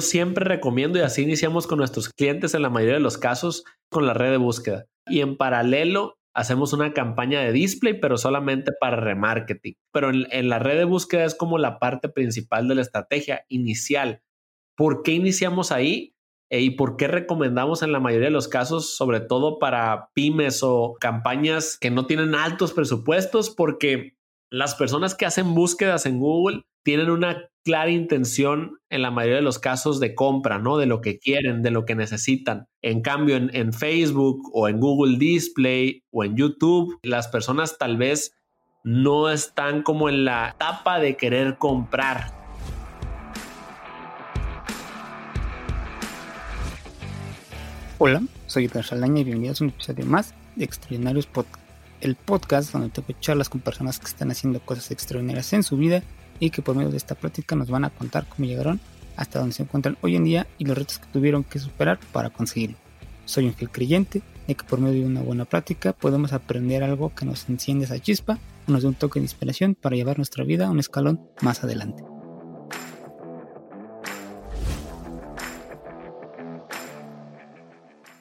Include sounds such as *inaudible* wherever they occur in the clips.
Siempre recomiendo y así iniciamos con nuestros clientes en la mayoría de los casos con la red de búsqueda. Y en paralelo hacemos una campaña de display, pero solamente para remarketing. Pero en, la red de búsqueda es como la parte principal de la estrategia inicial. ¿Por qué iniciamos ahí? Eh, ¿Y por qué recomendamos en la mayoría de los casos, sobre todo para pymes o campañas que no tienen altos presupuestos? Porque las personas que hacen búsquedas en Google tienen una clara intención en la mayoría de los casos de compra, ¿no? De lo que quieren, de lo que necesitan. En cambio, en, en Facebook o en Google Display o en YouTube, las personas tal vez no están como en la etapa de querer comprar, Hola, soy Edgar Salaña y bienvenidos a un episodio más de Extraordinarios Podcast, el podcast donde tengo charlas con personas que están haciendo cosas extraordinarias en su vida y que por medio de esta práctica nos van a contar cómo llegaron hasta donde se encuentran hoy en día y los retos que tuvieron que superar para conseguirlo. Soy un fiel creyente de que por medio de una buena práctica podemos aprender algo que nos enciende esa chispa o nos dé un toque de inspiración para llevar nuestra vida a un escalón más adelante.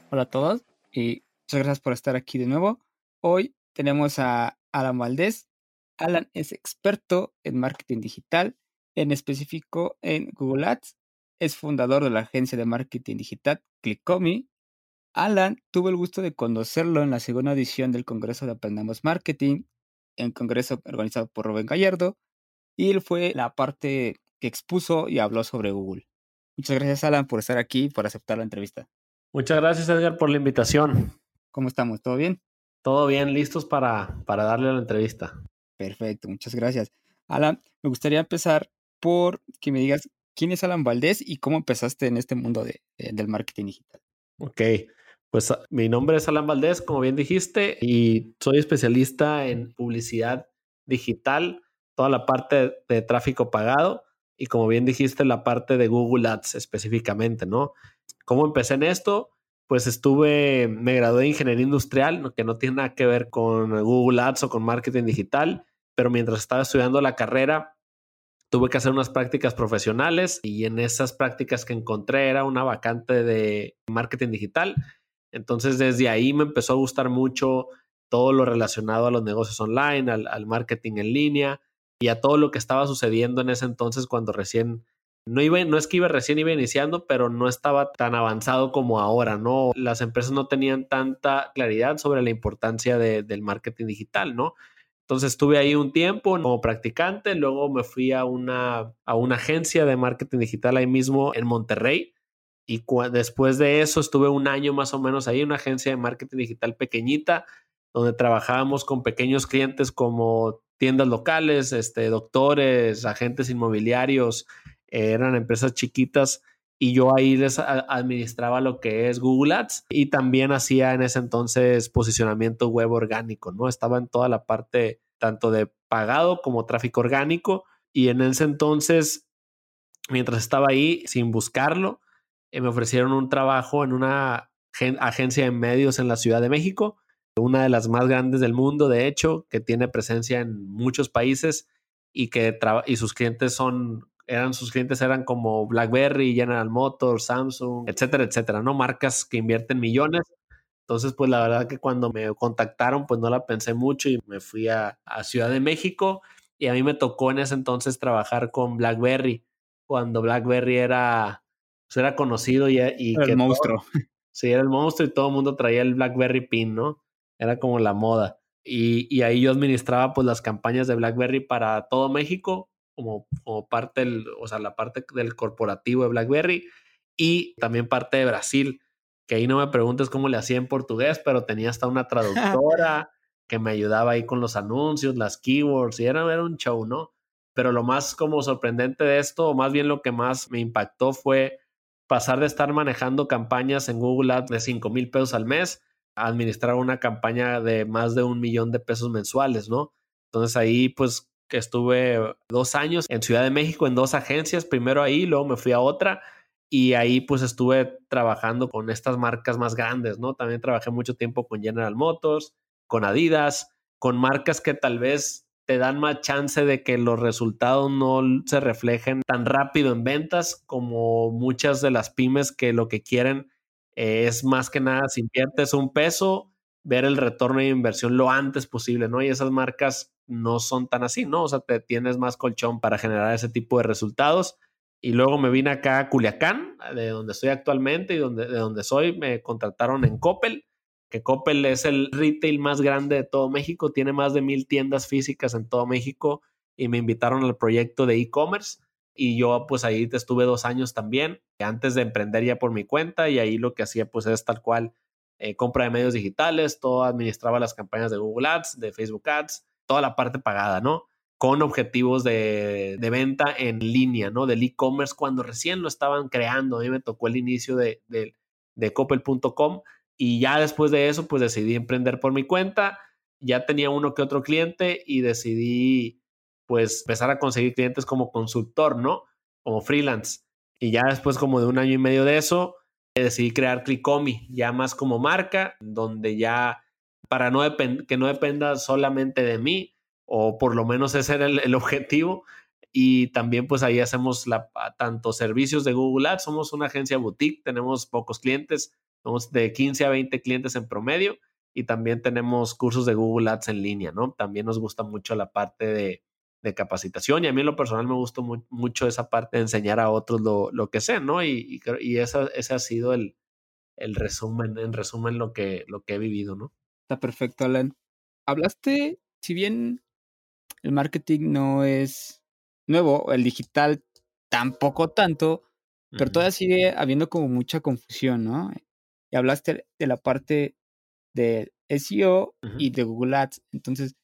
Hola a todos y muchas gracias por estar aquí de nuevo. Hoy tenemos a Alan Valdés. Alan es experto en marketing digital, en específico en Google Ads. Es fundador de la agencia de marketing digital Clickomi. Alan tuvo el gusto de conocerlo en la segunda edición del Congreso de Aprendamos Marketing, en congreso organizado por Rubén Gallardo, y él fue la parte que expuso y habló sobre Google. Muchas gracias, Alan, por estar aquí y por aceptar la entrevista. Muchas gracias, Edgar, por la invitación. ¿Cómo estamos? ¿Todo bien? Todo bien, listos para, para darle la entrevista. Perfecto, muchas gracias. Alan, me gustaría empezar por que me digas quién es Alan Valdés y cómo empezaste en este mundo de, del marketing digital. Ok, pues mi nombre es Alan Valdés, como bien dijiste, y soy especialista en publicidad digital, toda la parte de tráfico pagado y como bien dijiste, la parte de Google Ads específicamente, ¿no? ¿Cómo empecé en esto? Pues estuve, me gradué de ingeniería industrial, que no tiene nada que ver con Google Ads o con marketing digital, pero mientras estaba estudiando la carrera, tuve que hacer unas prácticas profesionales y en esas prácticas que encontré era una vacante de marketing digital. Entonces desde ahí me empezó a gustar mucho todo lo relacionado a los negocios online, al, al marketing en línea y a todo lo que estaba sucediendo en ese entonces cuando recién no iba, no es que iba recién iba iniciando, pero no estaba tan avanzado como ahora, ¿no? Las empresas no tenían tanta claridad sobre la importancia del marketing digital, ¿no? Entonces estuve ahí un tiempo como practicante, luego me fui a una, a una agencia de marketing digital ahí mismo en Monterrey y después de eso estuve un año más o menos ahí, una agencia de marketing digital pequeñita, donde trabajábamos con pequeños clientes como tiendas locales, este, doctores, agentes inmobiliarios, eran empresas chiquitas y yo ahí les administraba lo que es Google Ads y también hacía en ese entonces posicionamiento web orgánico, ¿no? Estaba en toda la parte tanto de pagado como tráfico orgánico y en ese entonces, mientras estaba ahí sin buscarlo, eh, me ofrecieron un trabajo en una agencia de medios en la Ciudad de México, una de las más grandes del mundo, de hecho, que tiene presencia en muchos países y que y sus clientes son eran sus clientes eran como BlackBerry, General Motors, Samsung, etcétera, etcétera, ¿no? Marcas que invierten millones. Entonces, pues la verdad que cuando me contactaron, pues no la pensé mucho y me fui a, Ciudad de México y a mí me tocó en ese entonces trabajar con BlackBerry, cuando BlackBerry era, pues, era conocido y, y el monstruo. sí, era el monstruo y todo el mundo traía el BlackBerry Pin, ¿no? Era como la moda. Y, y ahí yo administraba pues las campañas de BlackBerry para todo México como, como parte del, o sea, la parte del corporativo de BlackBerry y también parte de Brasil, que ahí no me preguntes cómo le hacía en portugués, pero tenía hasta una *laughs* traductora que me ayudaba ahí con los anuncios, las keywords, y era, era un show, ¿no? Pero lo más como sorprendente de esto, o más bien lo que más me impactó fue pasar de estar manejando campañas en Google Ads de 5 mil pesos al mes a administrar una campaña de más de un millón de pesos mensuales, ¿no? Entonces ahí pues que estuve dos años en Ciudad de México en dos agencias, primero ahí, luego me fui a otra y ahí pues estuve trabajando con estas marcas más grandes, ¿no? También trabajé mucho tiempo con General Motors, con Adidas, con marcas que tal vez te dan más chance de que los resultados no se reflejen tan rápido en ventas como muchas de las pymes que lo que quieren es más que nada, si inviertes un peso, ver el retorno de inversión lo antes posible, ¿no? Y esas marcas no son tan así, ¿no? O sea, te tienes más colchón para generar ese tipo de resultados. Y luego me vine acá a Culiacán, de donde estoy actualmente y donde, de donde soy, me contrataron en Coppel, que Coppel es el retail más grande de todo México, tiene más de mil tiendas físicas en todo México y me invitaron al proyecto de e-commerce y yo pues ahí estuve dos años también, antes de emprender ya por mi cuenta y ahí lo que hacía pues es tal cual eh, compra de medios digitales, todo administraba las campañas de Google Ads, de Facebook Ads, toda la parte pagada, ¿no? Con objetivos de, venta en línea, ¿no? Del e-commerce cuando recién lo estaban creando, a mí me tocó el inicio de, de, de y ya después de eso pues decidí emprender por mi cuenta, ya tenía uno que otro cliente y decidí pues empezar a conseguir clientes como consultor, ¿no? Como freelance. Y ya después como de un año y medio de eso, decidí crear Clicomi, ya más como marca, donde ya para no que no dependa solamente de mí, o por lo menos ese era el, objetivo. Y también pues ahí hacemos la, tanto servicios de Google Ads, somos una agencia boutique, tenemos pocos clientes, somos de 15 a 20 clientes en promedio y también tenemos cursos de Google Ads en línea, ¿no? También nos gusta mucho la parte de, de capacitación y a mí en lo personal me gustó mucho esa parte de enseñar a otros lo, lo que sé, ¿no? Y, y, esa, ese ha sido el, el resumen, en resumen lo que, lo que he vivido, ¿no? Está perfecto, Alan. Hablaste, si bien el marketing no es nuevo, el digital tampoco tanto, pero todavía sigue habiendo como mucha confusión, ¿no? Y hablaste de la parte de SEO y de Google Ads. Entonces,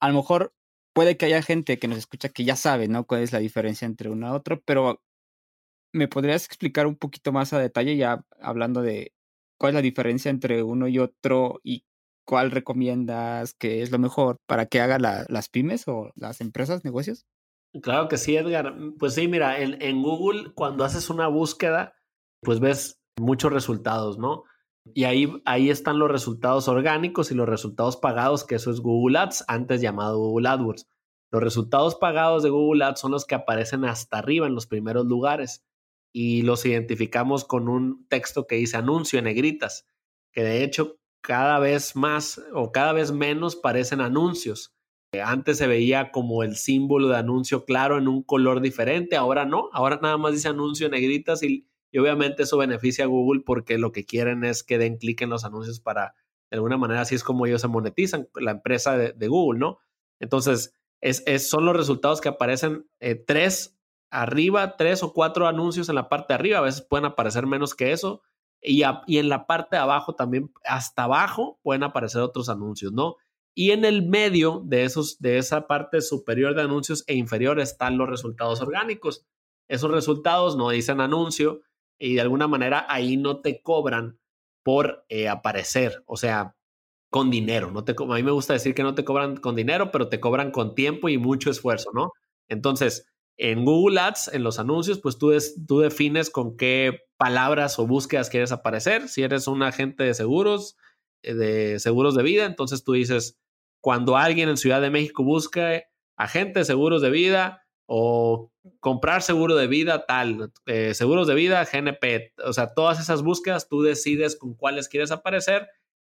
a lo mejor puede que haya gente que nos escucha que ya sabe, ¿no? Cuál es la diferencia entre uno y otro, pero ¿me podrías explicar un poquito más a detalle ya hablando de cuál es la diferencia entre uno y otro y cuál recomiendas que es lo mejor para que haga las pymes o las empresas, negocios? Claro que sí, Edgar. Pues sí, mira, en Google cuando haces una búsqueda, pues ves muchos resultados, ¿no? Y ahí, ahí están los resultados orgánicos y los resultados pagados, que eso es Google Ads, antes llamado Google AdWords. Los resultados pagados de Google Ads son los que aparecen hasta arriba en los primeros lugares y los identificamos con un texto que dice anuncio en negritas, que de hecho cada vez más o cada vez menos parecen anuncios. Antes se veía como el símbolo de anuncio claro en un color diferente, ahora no, ahora nada más dice anuncio en negritas y, y obviamente eso beneficia a Google porque lo que quieren es que den clic en los anuncios para, de alguna manera, así es como ellos se monetizan, la empresa de, Google, ¿no? Entonces, es, son los resultados que aparecen eh, tres arriba, tres o cuatro anuncios en la parte de arriba, a veces pueden aparecer menos que eso, y, y en la parte de abajo también, hasta abajo, pueden aparecer otros anuncios, ¿no? Y en el medio de, esos, de esa parte superior de anuncios e inferior están los resultados orgánicos. Esos resultados no dicen anuncio, y de alguna manera ahí no te cobran por eh, aparecer, o sea, con dinero. No te, a mí me gusta decir que no te cobran con dinero, pero te cobran con tiempo y mucho esfuerzo, ¿no? Entonces, en Google Ads, en los anuncios, pues tú, tú defines con qué palabras o búsquedas quieres aparecer. Si eres un agente de seguros, eh, de seguros de vida, entonces tú dices, cuando alguien en Ciudad de México busca agente de seguros de vida, o comprar seguro de vida tal, eh, seguros de vida, GNP, o sea, todas esas búsquedas, tú decides con cuáles quieres aparecer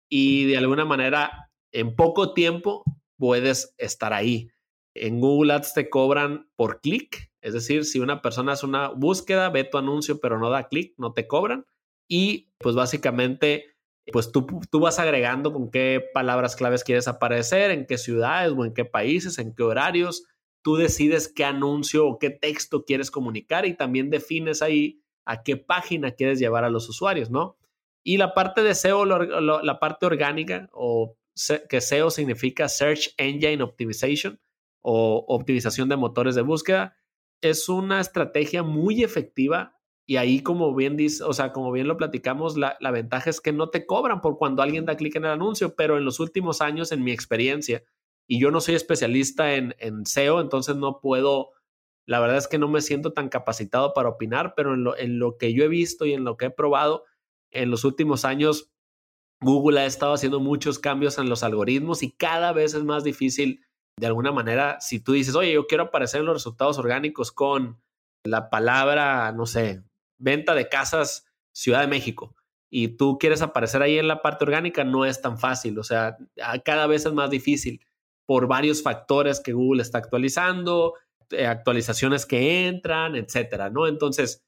y de alguna manera en poco tiempo puedes estar ahí. En Google Ads te cobran por clic, es decir, si una persona hace una búsqueda, ve tu anuncio pero no da clic, no te cobran y pues básicamente pues tú, tú vas agregando con qué palabras claves quieres aparecer, en qué ciudades o en qué países, en qué horarios, tú decides qué anuncio o qué texto quieres comunicar y también defines ahí a qué página quieres llevar a los usuarios, ¿no? Y la parte de SEO, la parte orgánica, o que SEO significa Search Engine Optimization o optimización de motores de búsqueda, es una estrategia muy efectiva y ahí como bien dice, o sea, como bien lo platicamos, la, la ventaja es que no te cobran por cuando alguien da clic en el anuncio, pero en los últimos años, en mi experiencia, y yo no soy especialista en, en SEO, entonces no puedo, la verdad es que no me siento tan capacitado para opinar, pero en lo, en lo que yo he visto y en lo que he probado en los últimos años, Google ha estado haciendo muchos cambios en los algoritmos y cada vez es más difícil de alguna manera, si tú dices, oye, yo quiero aparecer en los resultados orgánicos con la palabra, no sé, venta de casas Ciudad de México, y tú quieres aparecer ahí en la parte orgánica, no es tan fácil. O sea, cada vez es más difícil por varios factores que Google está actualizando, eh, actualizaciones que entran, etcétera, ¿no? Entonces,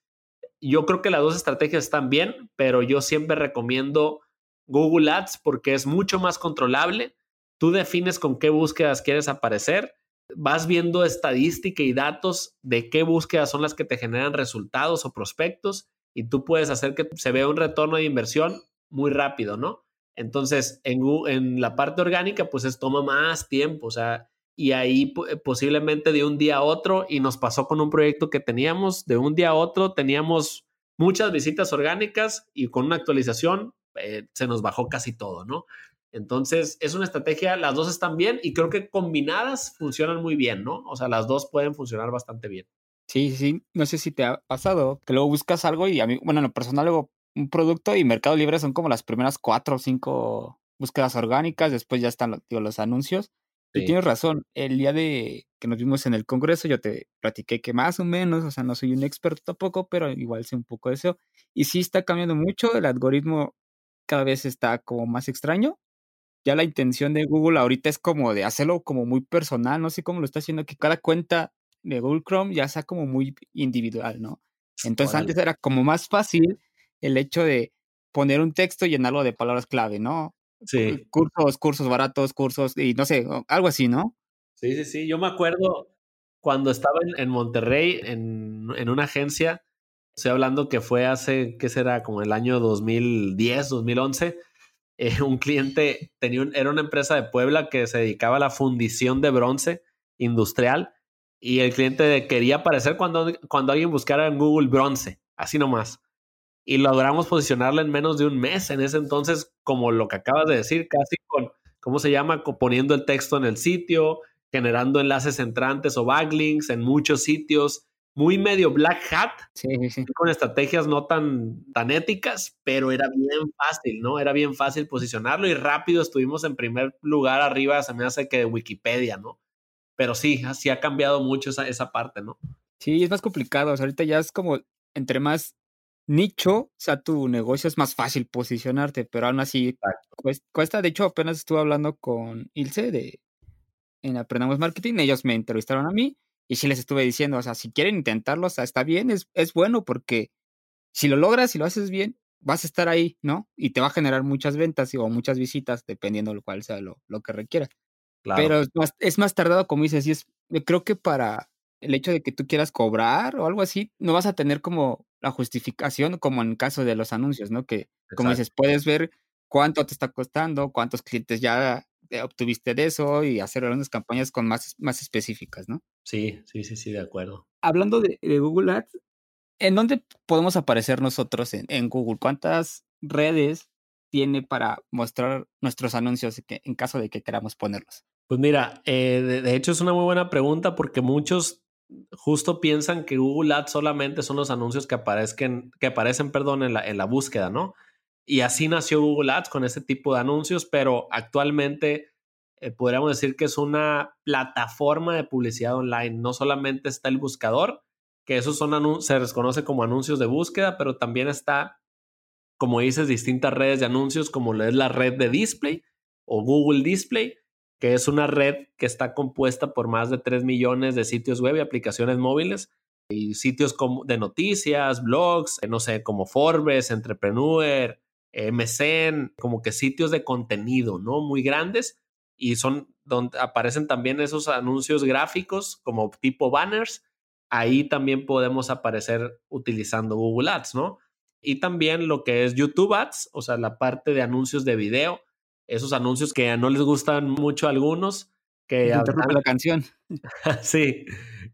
yo creo que las dos estrategias están bien, pero yo siempre recomiendo Google Ads porque es mucho más controlable. Tú defines con qué búsquedas quieres aparecer, vas viendo estadística y datos de qué búsquedas son las que te generan resultados o prospectos y tú puedes hacer que se vea un retorno de inversión muy rápido, ¿no? Entonces, en, en la parte orgánica, pues es toma más tiempo, o sea, y ahí posiblemente de un día a otro, y nos pasó con un proyecto que teníamos, de un día a otro teníamos muchas visitas orgánicas y con una actualización eh, se nos bajó casi todo, ¿no? Entonces, es una estrategia, las dos están bien y creo que combinadas funcionan muy bien, ¿no? O sea, las dos pueden funcionar bastante bien. Sí, sí, no sé si te ha pasado que luego buscas algo y a mí, bueno, en lo personal luego un producto y Mercado Libre son como las primeras cuatro o cinco búsquedas orgánicas, después ya están digo, los anuncios. Y tienes razón, el día de que nos vimos en el Congreso yo te platiqué que más o menos, o sea, no soy un experto tampoco, pero igual sé un poco de eso. Y sí está cambiando mucho, el algoritmo cada vez está como más extraño. Ya la intención de Google ahorita es como de hacerlo como muy personal, no sé cómo lo está haciendo, que cada cuenta de Google Chrome ya sea como muy individual, ¿no? Entonces antes era como más fácil el hecho de poner un texto y llenarlo de palabras clave, ¿no? Sí. Cursos, cursos baratos, cursos y no sé, algo así, ¿no? Sí, sí, sí. Yo me acuerdo cuando estaba en, Monterrey, en, en, una agencia, estoy hablando que fue hace, ¿qué será? Como el año 2010, 2011. *laughs* Eh, un cliente tenía era una empresa de Puebla que se dedicaba a la fundición de bronce industrial y el cliente quería aparecer cuando, cuando alguien buscara en Google bronce, así nomás. Y logramos posicionarla en menos de un mes. En ese entonces, como lo que acabas de decir, casi con, ¿cómo se llama? Poniendo el texto en el sitio, generando enlaces entrantes o backlinks en muchos sitios, muy medio black hat, con estrategias no tan, tan éticas, pero era bien fácil, ¿no? Era bien fácil posicionarlo y rápido estuvimos en primer lugar arriba, se me hace que de Wikipedia, ¿no? pero sí, sí ha cambiado mucho esa, esa parte, ¿no? Sí, es más complicado. O sea, ahorita ya es como entre más nicho, o sea, tu negocio es más fácil posicionarte, pero aún así cuesta, De hecho, apenas estuve hablando con Ilse de en Aprendamos Marketing, ellos me entrevistaron a mí y sí les estuve diciendo, o sea, si quieren intentarlo, o sea, está bien, es, es bueno porque si lo logras y lo haces bien, vas a estar ahí, ¿no? Y te va a generar muchas ventas o muchas visitas, dependiendo de lo cual sea lo, lo que requiera. Pero es más, es más tardado, como dices, y es, creo que para el hecho de que tú quieras cobrar o algo así, no vas a tener como la justificación como en caso de los anuncios, ¿no? Que, como dices, puedes ver cuánto te está costando, cuántos clientes ya obtuviste de eso y hacer algunas campañas con más, más específicas, ¿no? Sí, sí, sí, sí, de acuerdo. Hablando de, Google Ads, ¿en dónde podemos aparecer nosotros en, en Google? ¿Cuántas redes tiene para mostrar nuestros anuncios en caso de que queramos ponerlos? Pues mira, eh, de, hecho es una muy buena pregunta porque muchos justo piensan que Google Ads solamente son los anuncios que aparezcan, que aparecen, perdón, en la, en la búsqueda, ¿no? Y así nació Google Ads con ese tipo de anuncios, pero actualmente eh, podríamos decir que es una plataforma de publicidad online. No solamente está el buscador, que esos son se les conoce como anuncios de búsqueda, pero también está, como dices, distintas redes de anuncios, como es la red de display o Google Display, que es una red que está compuesta por más de 3 millones de sitios web y aplicaciones móviles y sitios de noticias, blogs, eh, no sé, como Forbes, Entrepreneur, MCN, como que sitios de contenido, ¿no? Muy grandes y son donde aparecen también esos anuncios gráficos como tipo banners. Ahí también podemos aparecer utilizando Google Ads, ¿no? Y también lo que es YouTube Ads, o sea, la parte de anuncios de video esos anuncios que no les gustan mucho a algunos. Que la canción. *laughs* sí,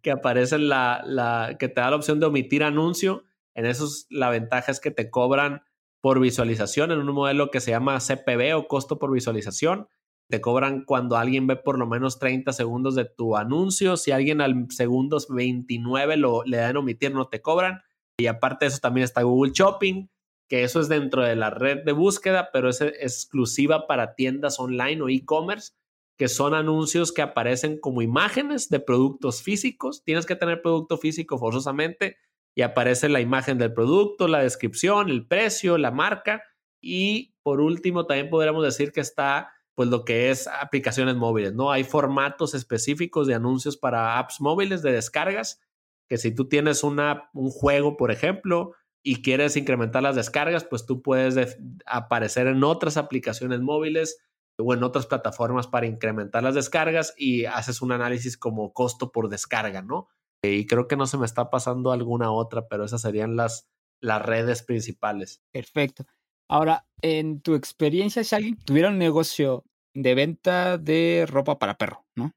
que aparecen la, la, que te da la opción de omitir anuncio. En esos la ventaja es que te cobran por visualización en un modelo que se llama CPV o costo por visualización. Te cobran cuando alguien ve por lo menos 30 segundos de tu anuncio. Si alguien al segundos 29 lo, le dan omitir, no te cobran. Y aparte de eso también está Google Shopping, que eso es dentro de la red de búsqueda, pero es exclusiva para tiendas online o e-commerce, que son anuncios que aparecen como imágenes de productos físicos. Tienes que tener producto físico forzosamente y aparece la imagen del producto, la descripción, el precio, la marca. Y por último, también podríamos decir que está pues lo que es aplicaciones móviles, ¿no? Hay formatos específicos de anuncios para apps móviles de descargas, que si tú tienes una, un juego, por ejemplo, y quieres incrementar las descargas, pues tú puedes aparecer en otras aplicaciones móviles o en otras plataformas para incrementar las descargas y haces un análisis como costo por descarga, ¿no? Y creo que no se me está pasando alguna otra, pero esas serían las, las redes principales. Perfecto. Ahora, en tu experiencia, si alguien tuviera un negocio de venta de ropa para perro, ¿no?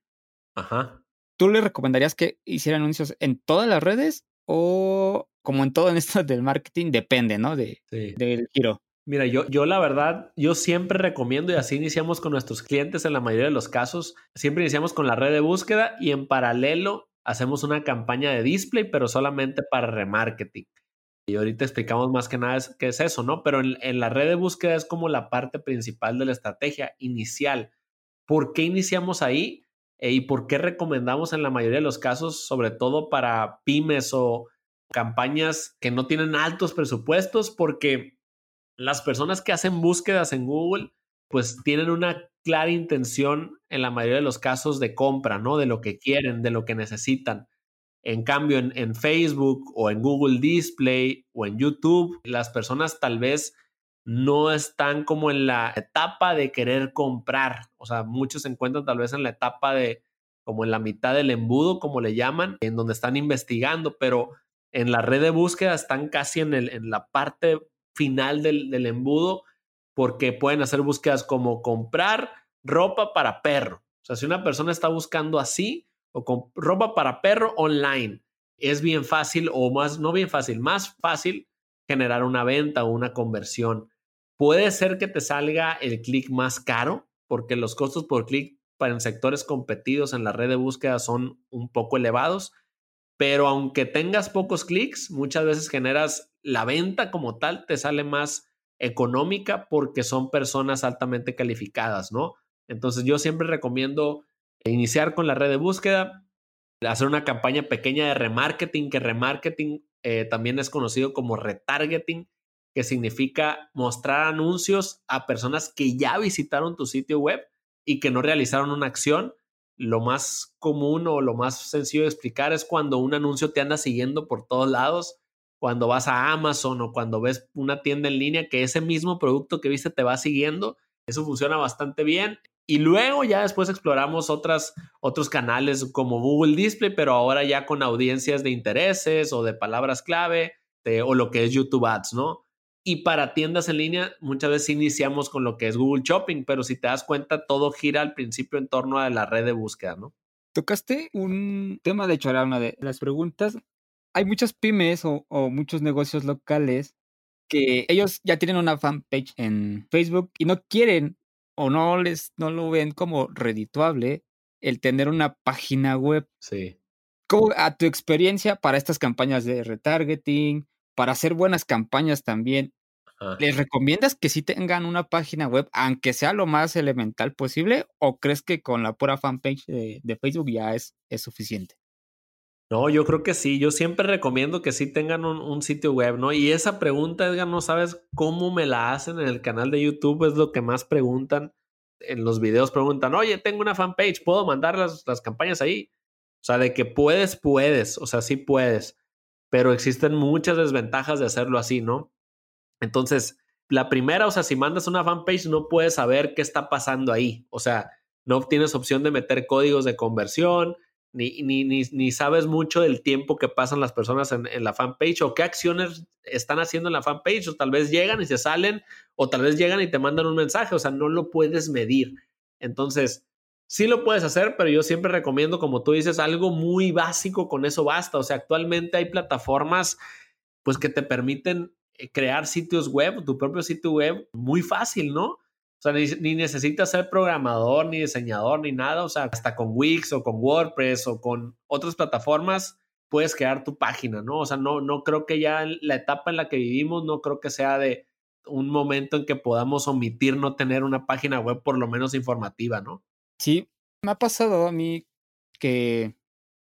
Ajá. ¿Tú le recomendarías que hiciera anuncios en todas las redes o como en todo en esto del marketing depende, ¿no? De, Del giro. Mira, yo, yo la verdad, yo siempre recomiendo y así iniciamos con nuestros clientes en la mayoría de los casos. Siempre iniciamos con la red de búsqueda y en paralelo hacemos una campaña de display, pero solamente para remarketing. Y ahorita explicamos más que nada qué es eso, ¿no? Pero en, en la red de búsqueda es como la parte principal de la estrategia inicial. ¿Por qué iniciamos ahí? Eh, ¿Y por qué recomendamos en la mayoría de los casos, sobre todo para pymes o campañas que no tienen altos presupuestos? Porque las personas que hacen búsquedas en Google, pues tienen una clara intención en la mayoría de los casos de compra, ¿no? De lo que quieren, de lo que necesitan. En cambio, en, Facebook o en Google Display o en YouTube, las personas tal vez no están como en la etapa de querer comprar. O sea, muchos se encuentran tal vez en la etapa de como en la mitad del embudo, como le llaman, en donde están investigando, pero en la red de búsqueda están casi en, la parte final del, del embudo porque pueden hacer búsquedas como comprar ropa para perro. O sea, si una persona está buscando así o con ropa para perro online, es bien fácil o más, no bien fácil, más fácil generar una venta o una conversión. Puede ser que te salga el clic más caro porque los costos por clic para en sectores competidos en la red de búsqueda son un poco elevados, pero aunque tengas pocos clics, muchas veces generas la venta como tal, te sale más económica porque son personas altamente calificadas, ¿no? Entonces yo siempre recomiendo iniciar con la red de búsqueda, hacer una campaña pequeña de remarketing, que remarketing eh, también es conocido como retargeting, que significa mostrar anuncios a personas que ya visitaron tu sitio web y que no realizaron una acción lo más común o lo más sencillo de explicar es cuando un anuncio te anda siguiendo por todos lados, cuando vas a Amazon o cuando ves una tienda en línea que ese mismo producto que viste te va siguiendo. Eso funciona bastante bien. Y luego ya después exploramos otras, otros canales como Google Display, pero ahora ya con audiencias de intereses o de palabras clave o lo que es YouTube Ads, ¿no? Y para tiendas en línea, muchas veces iniciamos con lo que es Google Shopping, pero si te das cuenta, todo gira al principio en torno a la red de búsqueda, ¿no? Tocaste un tema, de hecho, era una de las preguntas. Hay muchas pymes o, o muchos negocios locales que ellos ya tienen una fanpage en Facebook y no quieren o no les no lo ven como redituable el tener una página web. Sí. ¿Cómo a tu experiencia para estas campañas de retargeting, para hacer buenas campañas también, ¿les recomiendas que sí tengan una página web, aunque sea lo más elemental posible, o crees que con la pura fanpage de, Facebook ya es, es, suficiente? No, yo creo que sí. Yo siempre recomiendo que sí tengan un, sitio web, ¿no? Y esa pregunta, Edgar, no sabes cómo me la hacen en el canal de YouTube, es lo que más preguntan. En los videos preguntan, oye, tengo una fanpage, ¿puedo mandar las, las campañas ahí? O sea, de que puedes, puedes, o sea, sí puedes pero existen muchas desventajas de hacerlo así, ¿no? Entonces, la primera, o sea, si mandas una fanpage no puedes saber qué está pasando ahí, o sea, no tienes opción de meter códigos de conversión, ni, ni, ni, sabes mucho del tiempo que pasan las personas en, en, la fanpage o qué acciones están haciendo en la fanpage, o tal vez llegan y se salen, o tal vez llegan y te mandan un mensaje, o sea, no lo puedes medir. Entonces, Sí lo puedes hacer, pero yo siempre recomiendo, como tú dices, algo muy básico, con eso basta. O sea, actualmente hay plataformas pues que te permiten eh, crear sitios web, tu propio sitio web, muy fácil, ¿no? O sea, ni, necesitas ser programador, ni diseñador, ni nada. O sea, hasta con Wix o con WordPress o con otras plataformas puedes crear tu página, ¿no? O sea, no, no creo que ya la etapa en la que vivimos, no creo que sea de un momento en que podamos omitir no tener una página web por lo menos informativa, ¿no? Sí, Me ha pasado a mí que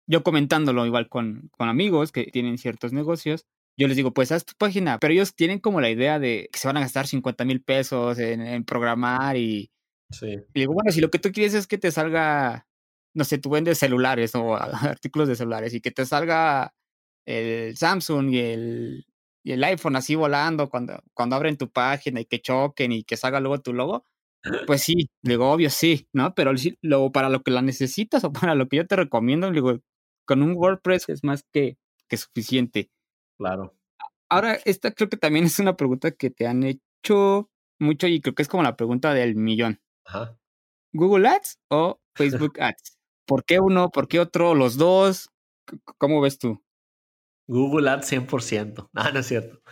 yo comentándolo igual con, con amigos que tienen ciertos negocios, yo les digo, pues haz tu página, pero ellos tienen como la idea de que se van a gastar 50 mil pesos en, programar y, sí. y digo, bueno, si lo que tú quieres es que te salga, no sé, tú vendes celulares o *laughs* artículos de celulares y que te salga el Samsung y el, y el iPhone así volando cuando, cuando abren tu página y que choquen y que salga luego tu logo, pues sí, digo, obvio sí, ¿no? Pero luego para lo que la necesitas o para lo que yo te recomiendo, digo, con un WordPress es más que, que suficiente. Claro. Ahora, esta creo que también es una pregunta que te han hecho mucho y creo que es como la pregunta del millón. Ajá. ¿Google Ads o Facebook *laughs* Ads? ¿Por qué uno? ¿Por qué otro? ¿Los dos? ¿Cómo ves tú? Google Ads 100%. *laughs* Ah, no es cierto.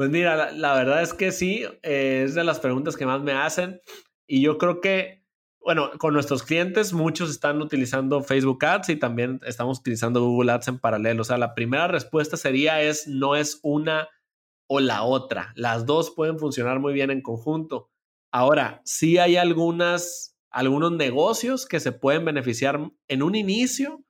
Pues mira, la, verdad es que sí, eh, es de las preguntas que más me hacen y yo creo que, bueno, con nuestros clientes muchos están utilizando Facebook Ads y también estamos utilizando Google Ads en paralelo. O sea, la primera respuesta sería es no es una o la otra. Las dos pueden funcionar muy bien en conjunto. Ahora, sí hay algunas, algunos negocios que se pueden beneficiar en un inicio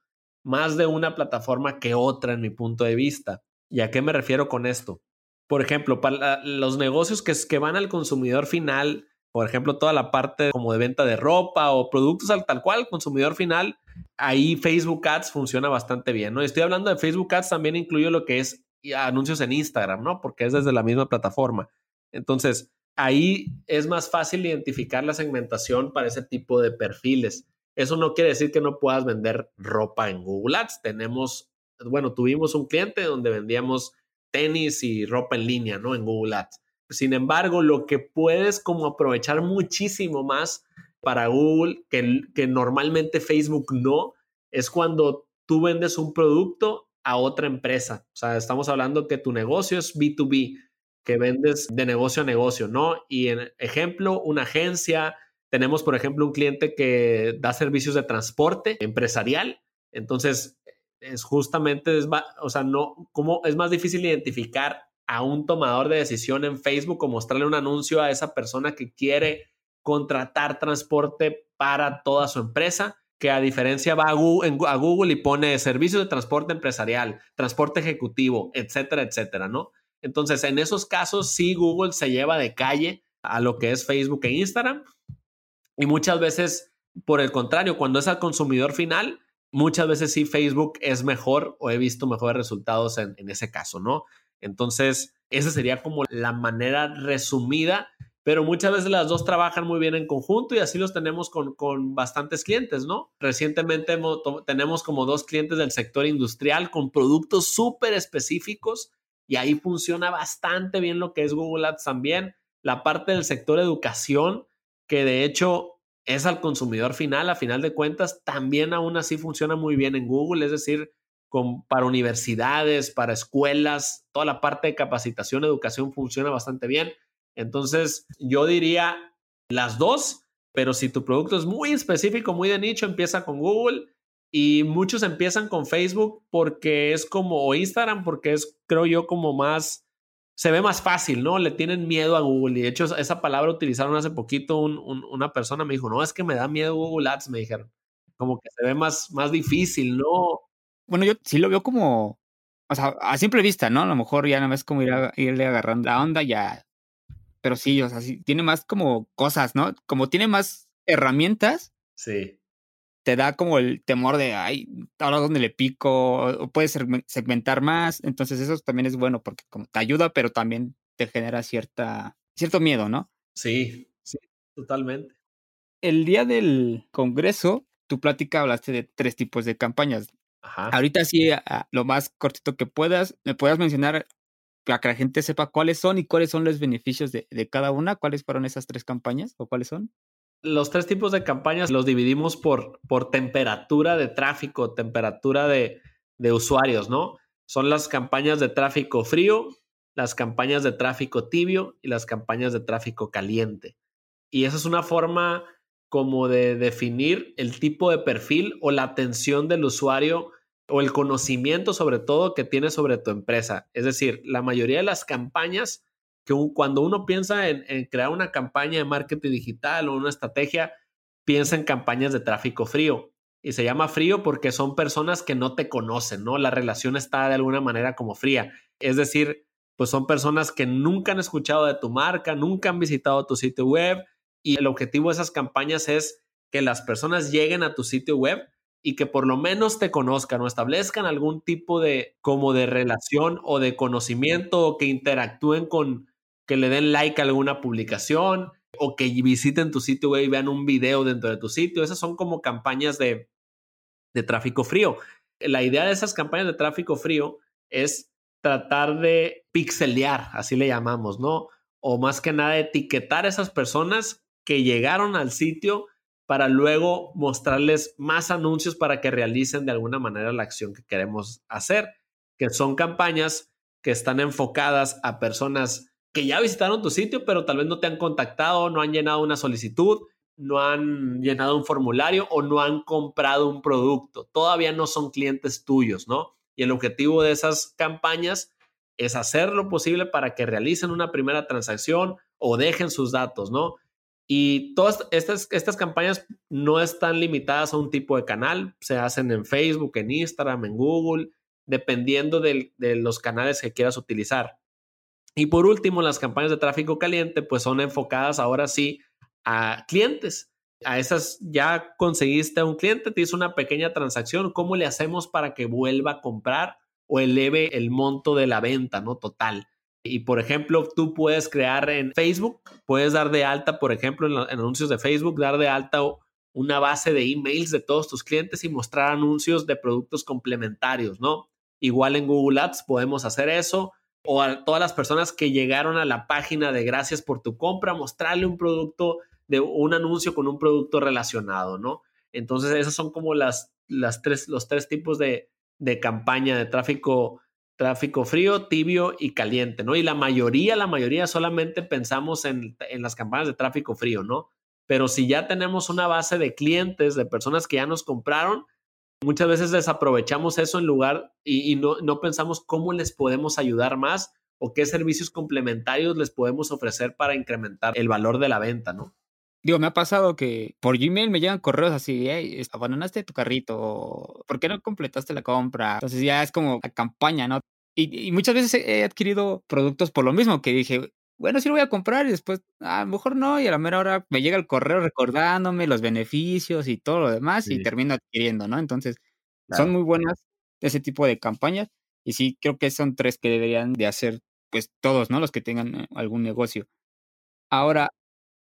más de una plataforma que otra en mi punto de vista. ¿Y a qué me refiero con esto? Por ejemplo, para los negocios que, que van al consumidor final, por ejemplo, toda la parte como de venta de ropa o productos al tal cual, consumidor final, ahí Facebook Ads funciona bastante bien, ¿no? Estoy hablando de Facebook Ads, también incluyo lo que es anuncios en Instagram, ¿no? Porque es desde la misma plataforma. Entonces, ahí es más fácil identificar la segmentación para ese tipo de perfiles. Eso no quiere decir que no puedas vender ropa en Google Ads. Tenemos, bueno, tuvimos un cliente donde vendíamos tenis y ropa en línea, ¿no? En Google Ads. Sin embargo, lo que puedes como aprovechar muchísimo más para Google, que, que normalmente Facebook no, es cuando tú vendes un producto a otra empresa. O sea, estamos hablando que tu negocio es B2B, que vendes de negocio a negocio, ¿no? Y en ejemplo, una agencia, tenemos, por ejemplo, un cliente que da servicios de transporte empresarial. Entonces, es justamente, es, o sea, no, como es más difícil identificar a un tomador de decisión en Facebook o mostrarle un anuncio a esa persona que quiere contratar transporte para toda su empresa, que a diferencia va a Google, a Google y pone servicios de transporte empresarial, transporte ejecutivo, etcétera, etcétera, ¿no? Entonces, en esos casos, sí, Google se lleva de calle a lo que es Facebook e Instagram. Y muchas veces, por el contrario, cuando es al consumidor final, muchas veces sí Facebook es mejor o he visto mejores resultados en, ese caso, ¿no? Entonces, esa sería como la manera resumida, pero muchas veces las dos trabajan muy bien en conjunto y así los tenemos con, con bastantes clientes, ¿no? Recientemente tenemos como dos clientes del sector industrial con productos súper específicos y ahí funciona bastante bien lo que es Google Ads también. La parte del sector educación, que de hecho es al consumidor final, a final de cuentas, también aún así funciona muy bien en Google, es decir, con, para universidades, para escuelas, toda la parte de capacitación, educación funciona bastante bien. Entonces, yo diría las dos, pero si tu producto es muy específico, muy de nicho, empieza con Google y muchos empiezan con Facebook porque es como, o Instagram, porque es, creo yo, como más se ve más fácil, ¿no? Le tienen miedo a Google. Y de hecho, esa palabra utilizaron hace poquito una persona, me dijo, no, es que me da miedo Google Ads, me dijeron. Como que se ve más, más difícil, ¿no? Bueno, yo sí lo veo como, o sea, a simple vista, ¿no? A lo mejor ya no es como ir a, irle agarrando la onda ya. Pero sí, o sea, sí, tiene más como cosas, ¿no? Como tiene más herramientas. Sí te da como el temor de, ay, ahora dónde le pico, o puedes segmentar más, entonces eso también es bueno porque como te ayuda, pero también te genera cierta, cierto miedo, ¿no? Sí, sí, totalmente. El día del Congreso, tu plática hablaste de tres tipos de campañas. Ajá. Ahorita sí, lo más cortito que puedas, me puedas mencionar para que la gente sepa cuáles son y cuáles son los beneficios de, de cada una, cuáles fueron esas tres campañas o cuáles son los tres tipos de campañas los dividimos por, por temperatura de tráfico, temperatura de, de usuarios, ¿no? Son las campañas de tráfico frío, las campañas de tráfico tibio y las campañas de tráfico caliente. Y esa es una forma como de definir el tipo de perfil o la atención del usuario o el conocimiento sobre todo que tiene sobre tu empresa. Es decir, la mayoría de las campañas cuando uno piensa en, crear una campaña de marketing digital o una estrategia, piensa en campañas de tráfico frío. Y se llama frío porque son personas que no te conocen, ¿no? La relación está de alguna manera como fría. Es decir, pues son personas que nunca han escuchado de tu marca, nunca han visitado tu sitio web y el objetivo de esas campañas es que las personas lleguen a tu sitio web y que por lo menos te conozcan o establezcan algún tipo de como de relación o de conocimiento o que interactúen con que le den like a alguna publicación o que visiten tu sitio web y vean un video dentro de tu sitio. Esas son como campañas de, de tráfico frío. La idea de esas campañas de tráfico frío es tratar de pixelear, así le llamamos, ¿no? O más que nada etiquetar a esas personas que llegaron al sitio para luego mostrarles más anuncios para que realicen de alguna manera la acción que queremos hacer, que son campañas que están enfocadas a personas que ya visitaron tu sitio, pero tal vez no te han contactado, no han llenado una solicitud, no han llenado un formulario o no han comprado un producto. Todavía no son clientes tuyos, ¿no? Y el objetivo de esas campañas es hacer lo posible para que realicen una primera transacción o dejen sus datos, ¿no? Y todas estas, estas campañas no están limitadas a un tipo de canal, se hacen en Facebook, en Instagram, en Google, dependiendo de, de los canales que quieras utilizar. Y por último, las campañas de tráfico caliente, pues son enfocadas ahora sí a clientes a esas ya conseguiste a un cliente, te hizo una pequeña transacción, ¿cómo le hacemos para que vuelva a comprar o eleve el monto de la venta, ¿no? Total. Y por ejemplo, tú puedes crear en Facebook, puedes dar de alta, por ejemplo, en, en anuncios de Facebook, dar de alta una base de emails de todos tus clientes y mostrar anuncios de productos complementarios, ¿no? Igual en Google Ads podemos hacer eso o a todas las personas que llegaron a la página de gracias por tu compra, mostrarle un producto de un anuncio con un producto relacionado, ¿no? Entonces, esos son como las, las tres, los tres tipos de, de campaña de tráfico, tráfico frío, tibio y caliente, ¿no? Y la mayoría, la mayoría solamente pensamos en, en las campañas de tráfico frío, ¿no? Pero si ya tenemos una base de clientes, de personas que ya nos compraron, muchas veces desaprovechamos eso en lugar y, no, no pensamos cómo les podemos ayudar más o qué servicios complementarios les podemos ofrecer para incrementar el valor de la venta, ¿no? Digo, me ha pasado que por Gmail me llegan correos así, hey, abandonaste tu carrito, ¿por qué no completaste la compra? Entonces ya es como la campaña, ¿no? Y, muchas veces he adquirido productos por lo mismo, que dije, bueno, sí lo voy a comprar y después, a lo mejor no, y a la mera hora me llega el correo recordándome los beneficios y todo lo demás y termino adquiriendo, ¿no? Entonces, son muy buenas ese tipo de campañas y sí, creo que son tres que deberían de hacer, pues todos, ¿no? Los que tengan eh, algún negocio. Ahora,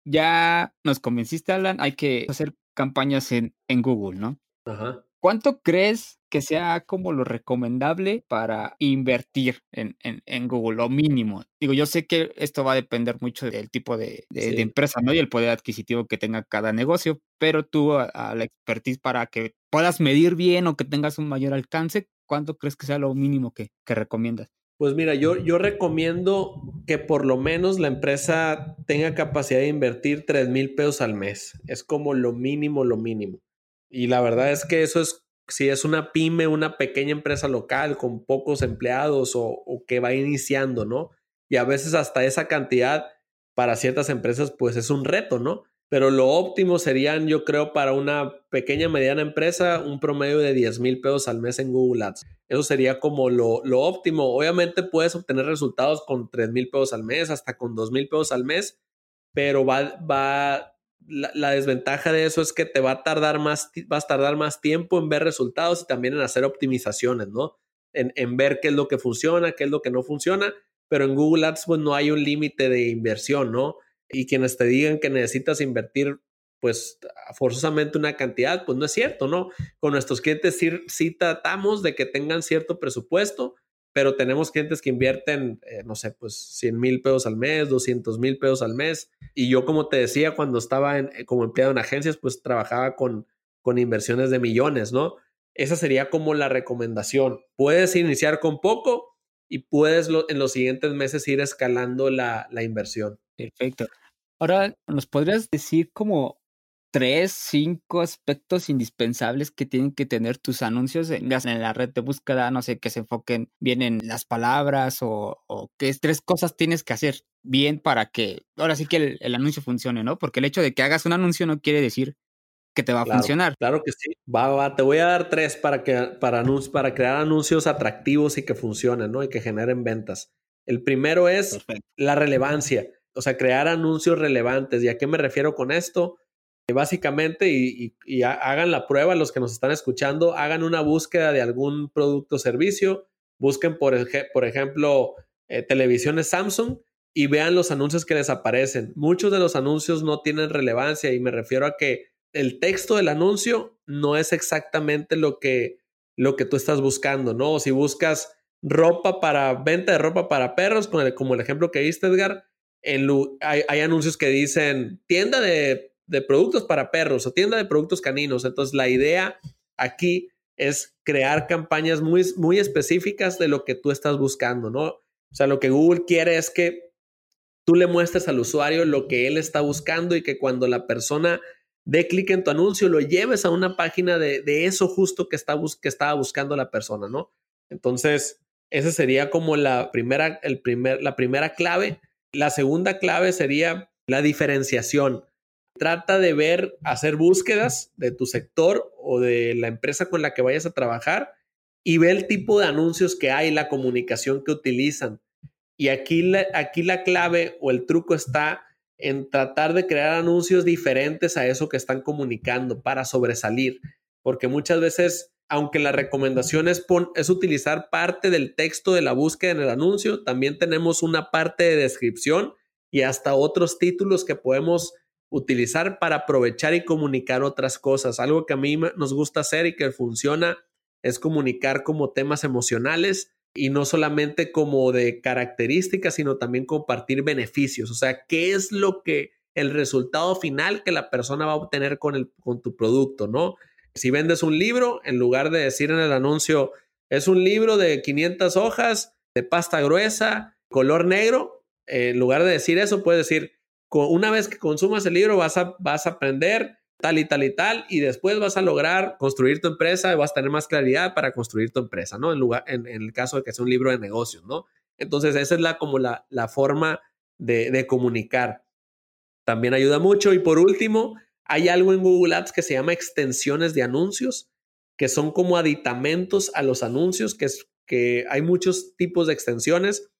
ya nos convenciste, Alan, hay que hacer campañas en, en Google, ¿no? Ajá. ¿Cuánto crees que sea como lo recomendable para invertir en, en, en, Google, lo mínimo? Digo, yo sé que esto va a depender mucho del tipo de, de, empresa, ¿no? Y el poder adquisitivo que tenga cada negocio, pero tú a, la expertise para que puedas medir bien o que tengas un mayor alcance, ¿cuánto crees que sea lo mínimo que, que recomiendas? Pues mira, yo, yo recomiendo que por lo menos la empresa tenga capacidad de invertir 3 mil pesos al mes. Es como lo mínimo, lo mínimo. Y la verdad es que eso es, si es una pyme, una pequeña empresa local con pocos empleados o, o que va iniciando, ¿no? Y a veces hasta esa cantidad para ciertas empresas pues es un reto, ¿no? pero lo óptimo serían, yo creo, para una pequeña, mediana empresa, un promedio de 10 mil pesos al mes en Google Ads. Eso sería como lo, lo óptimo. Obviamente puedes obtener resultados con 3 mil pesos al mes, hasta con 2 mil pesos al mes, pero va, va, la, desventaja de eso es que te va a tardar más, vas a tardar más tiempo en ver resultados y también en hacer optimizaciones, ¿no? En, en ver qué es lo que funciona, qué es lo que no funciona, pero en Google Ads pues no hay un límite de inversión, ¿no? y quienes te digan que necesitas invertir pues forzosamente una cantidad, pues no es cierto, ¿no? Con nuestros clientes sí, tratamos de que tengan cierto presupuesto, pero tenemos clientes que invierten, eh, no sé, pues 100 mil pesos al mes, 200 mil pesos al mes. Y yo, como te decía, cuando estaba eh, como empleado en agencias, pues trabajaba con, con inversiones de millones, ¿no? Esa sería como la recomendación. Puedes iniciar con poco y puedes en los siguientes meses ir escalando la, la inversión. Perfecto. Ahora, ¿nos podrías decir como tres, cinco aspectos indispensables que tienen que tener tus anuncios en, la red de búsqueda? No sé, que se enfoquen bien en las palabras o, o qué tres cosas tienes que hacer bien para que ahora sí que el, el, anuncio funcione, ¿no? Porque el hecho de que hagas un anuncio no quiere decir que te va a funcionar. Claro que sí. Va, va, te voy a dar tres para, que, para, para crear anuncios atractivos y que funcionen, ¿no? Y que generen ventas. El primero es la relevancia, o sea, crear anuncios relevantes. ¿Y a qué me refiero con esto? Básicamente, y, hagan la prueba los que nos están escuchando, hagan una búsqueda de algún producto o servicio, busquen, por, por ejemplo, eh, televisiones Samsung y vean los anuncios que les aparecen. Muchos de los anuncios no tienen relevancia y me refiero a que el texto del anuncio no es exactamente lo que, lo que tú estás buscando, ¿no? O si buscas ropa para venta de ropa para perros, como el, ejemplo que diste, Edgar, en, hay, hay, anuncios que dicen tienda de, de productos para perros o tienda de productos caninos. Entonces, la idea aquí es crear campañas muy, muy específicas de lo que tú estás buscando, ¿no? O sea, lo que Google quiere es que tú le muestres al usuario lo que él está buscando y que cuando la persona dé clic en tu anuncio, lo lleves a una página de, eso justo que, está que estaba buscando la persona, ¿no? Entonces, esa sería como la primera, el primer, la primera clave. La segunda clave sería la diferenciación. Trata de ver, hacer búsquedas de tu sector o de la empresa con la que vayas a trabajar y ve el tipo de anuncios que hay, la comunicación que utilizan. Y aquí aquí la clave o el truco está en tratar de crear anuncios diferentes a eso que están comunicando para sobresalir, porque muchas veces, aunque la recomendación es, es utilizar parte del texto de la búsqueda en el anuncio, también tenemos una parte de descripción y hasta otros títulos que podemos utilizar para aprovechar y comunicar otras cosas. Algo que a mí nos gusta hacer y que funciona es comunicar como temas emocionales y no solamente como de características, sino también compartir beneficios. O sea, ¿qué es lo que el resultado final que la persona va a obtener con, el, con tu producto, ¿no? Si vendes un libro, en lugar de decir en el anuncio, es un libro de 500 hojas, de pasta gruesa, color negro, en lugar de decir eso, puedes decir, una vez que consumas el libro vas a, vas a aprender tal y tal y tal, y después vas a lograr construir tu empresa y vas a tener más claridad para construir tu empresa, ¿no? En, lugar, en, el caso de que sea un libro de negocios, ¿no? Entonces, esa es la, como la, la forma de, de comunicar. También ayuda mucho. Y por último, hay algo en Google Ads que se llama extensiones de anuncios, que son como aditamentos a los anuncios, que, es, que hay muchos tipos de extensiones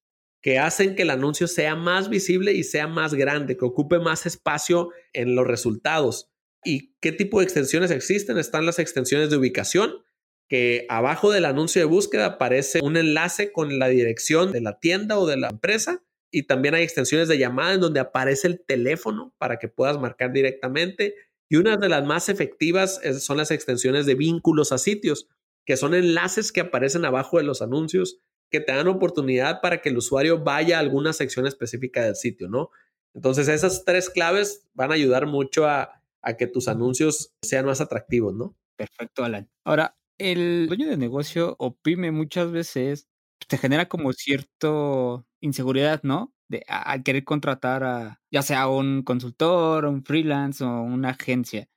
que hacen que el anuncio sea más visible y sea más grande, que ocupe más espacio en los resultados. ¿Y qué tipo de extensiones existen? Están las extensiones de ubicación, que abajo del anuncio de búsqueda aparece un enlace con la dirección de la tienda o de la empresa. Y también hay extensiones de llamada en donde aparece el teléfono para que puedas marcar directamente. Y una de las más efectivas son las extensiones de vínculos a sitios, que son enlaces que aparecen abajo de los anuncios que te dan oportunidad para que el usuario vaya a alguna sección específica del sitio, ¿no? Entonces esas tres claves van a ayudar mucho a, a que tus anuncios sean más atractivos, ¿no? Perfecto, Alan. Ahora, el dueño de negocio oprime muchas veces, te genera como cierto inseguridad, ¿no? De, al querer contratar a ya sea un consultor, un freelance o una agencia.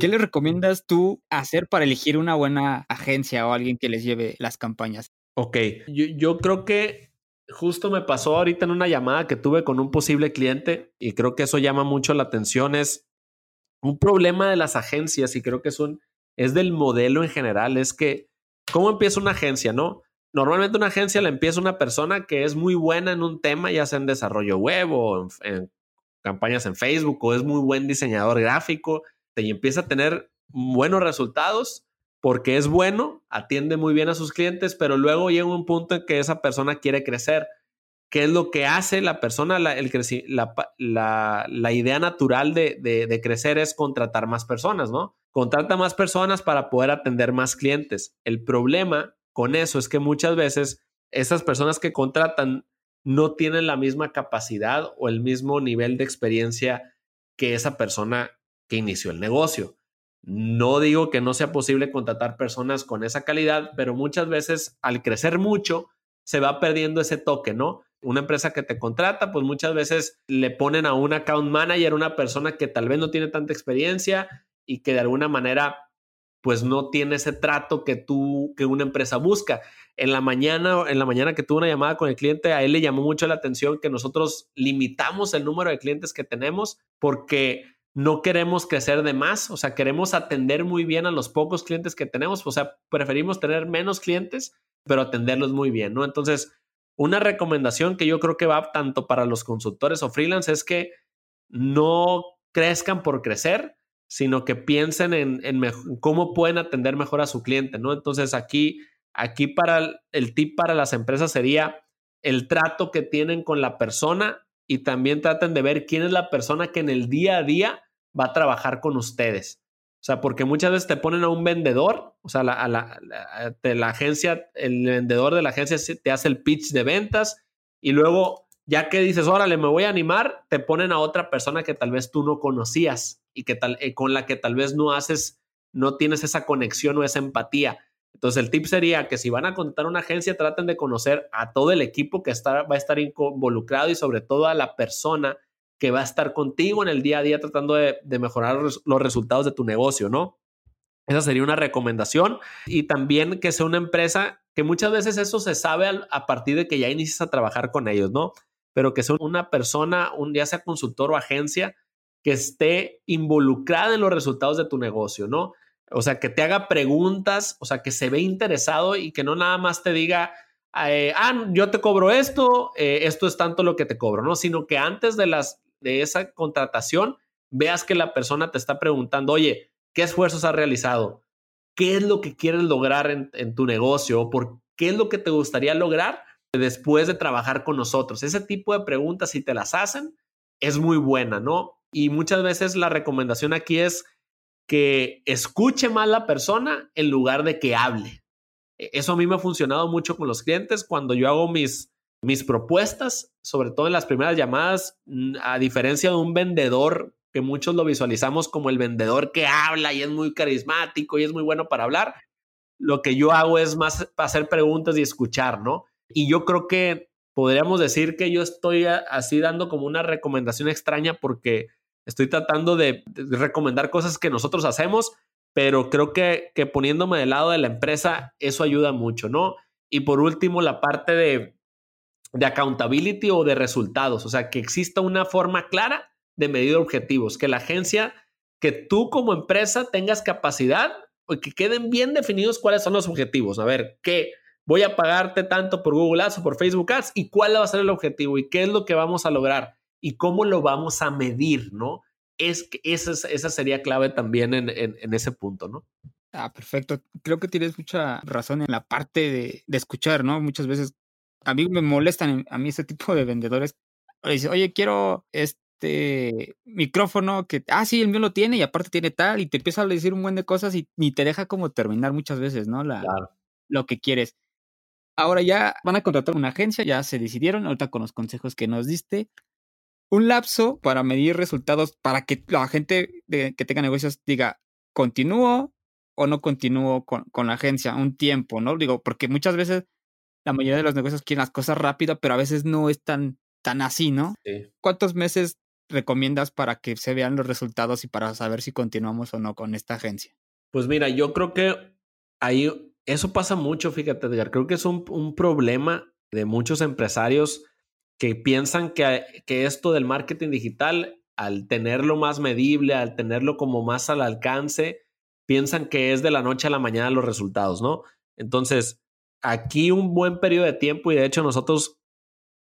¿Qué le recomiendas tú hacer para elegir una buena agencia o alguien que les lleve las campañas? Ok, yo, yo creo que justo me pasó ahorita en una llamada que tuve con un posible cliente y creo que eso llama mucho la atención es un problema de las agencias y creo que es un es del modelo en general, es que cómo empieza una agencia, ¿no? Normalmente una agencia la empieza una persona que es muy buena en un tema, ya sea en desarrollo web o en, campañas en Facebook o es muy buen diseñador gráfico y empieza a tener buenos resultados porque es bueno, atiende muy bien a sus clientes, pero luego llega un punto en que esa persona quiere crecer qué es lo que hace la persona, la, el la, la, idea natural de, de, crecer es contratar más personas, ¿no? Contrata más personas para poder atender más clientes. El problema con eso es que muchas veces esas personas que contratan no tienen la misma capacidad o el mismo nivel de experiencia que esa persona que inició el negocio. No digo que no sea posible contratar personas con esa calidad, pero muchas veces al crecer mucho se va perdiendo ese toque, ¿no? una empresa que te contrata, pues muchas veces le ponen a un account manager, una persona que tal vez no tiene tanta experiencia y que de alguna manera pues no tiene ese trato que tú, que una empresa busca. En la mañana, en la mañana que tuve una llamada con el cliente, a él le llamó mucho la atención que nosotros limitamos el número de clientes que tenemos porque no queremos crecer de más, o sea, queremos atender muy bien a los pocos clientes que tenemos, o sea, preferimos tener menos clientes, pero atenderlos muy bien, ¿no? Entonces, una recomendación que yo creo que va tanto para los consultores o freelance es que no crezcan por crecer, sino que piensen en, cómo pueden atender mejor a su cliente, ¿no? Entonces, aquí, aquí para el tip para las empresas sería el trato que tienen con la persona y también traten de ver quién es la persona que en el día a día va a trabajar con ustedes. O sea, porque muchas veces te ponen a un vendedor, o sea, la, a la, la agencia, el vendedor de la agencia te hace el pitch de ventas y luego, ya que dices, órale, me voy a animar, te ponen a otra persona que tal vez tú no conocías y que tal, eh, con la que tal vez no haces, no tienes esa conexión o esa empatía. Entonces, el tip sería que si van a contar una agencia, traten de conocer a todo el equipo que está, va a estar involucrado y sobre todo a la persona que va a estar contigo en el día a día tratando de, mejorar los resultados de tu negocio, ¿no? Esa sería una recomendación. Y también que sea una empresa que muchas veces eso se sabe a partir de que ya inicias a trabajar con ellos, ¿no? Pero que sea una persona, un, ya sea consultor o agencia, que esté involucrada en los resultados de tu negocio, ¿no? O sea, que te haga preguntas, o sea, que se ve interesado y que no nada más te diga, eh, ah, yo te cobro esto, eh, esto es tanto lo que te cobro, ¿no? Sino que antes de las de esa contratación, veas que la persona te está preguntando, oye, ¿qué esfuerzos has realizado? ¿Qué es lo que quieres lograr en, tu negocio? ¿Por qué es lo que te gustaría lograr después de trabajar con nosotros? Ese tipo de preguntas, si te las hacen, es muy buena, ¿no? Y muchas veces la recomendación aquí es que escuche más la persona en lugar de que hable. E, eso a mí me ha funcionado mucho con los clientes cuando yo hago mis, mis propuestas, sobre todo en las primeras llamadas, mm, a diferencia de un vendedor que muchos lo visualizamos como el vendedor que habla y es muy carismático y es muy bueno para hablar, lo que yo hago es más hacer preguntas y escuchar, ¿no? Y yo creo que podríamos decir que yo estoy así dando como una recomendación extraña porque estoy tratando de, recomendar cosas que nosotros hacemos, pero creo que, que poniéndome del lado de la empresa, eso ayuda mucho, ¿no? Y por último, la parte de, de accountability o de resultados, o sea, que exista una forma clara de medir objetivos, que la agencia, que tú como empresa tengas capacidad o que queden bien definidos cuáles son los objetivos. A ver, ¿qué? Voy a pagarte tanto por Google Ads o por Facebook Ads y cuál va a ser el objetivo y qué es lo que vamos a lograr y cómo lo vamos a medir, ¿no? Es que esa, sería clave también en, ese punto, ¿no? Ah, perfecto. Creo que tienes mucha razón en la parte de escuchar, ¿no? Muchas veces a mí me molestan a mí ese tipo de vendedores. Dice, oye, quiero este micrófono que, ah, sí, el mío lo tiene y aparte tiene tal, y te empieza a decir un buen de cosas y ni te deja como terminar muchas veces, ¿no? La, Lo que quieres. Ahora ya van a contratar una agencia, ya se decidieron, ahorita con los consejos que nos diste. Un lapso para medir resultados para que la gente de, que tenga negocios diga, ¿continúo o no continúo con, con la agencia? Un tiempo, ¿no? Digo, porque muchas veces la mayoría de los negocios quieren las cosas rápido, pero a veces no es tan, tan así, ¿no? ¿Cuántos meses recomiendas para que se vean los resultados y para saber si continuamos o no con esta agencia? Pues mira, yo creo que ahí eso pasa mucho, fíjate, Edgar. Creo que es un, un problema de muchos empresarios que piensan que, que esto del marketing digital, al tenerlo más medible, al tenerlo como más al alcance, piensan que es de la noche a la mañana los resultados, ¿no? Entonces, aquí un buen periodo de tiempo, y de hecho nosotros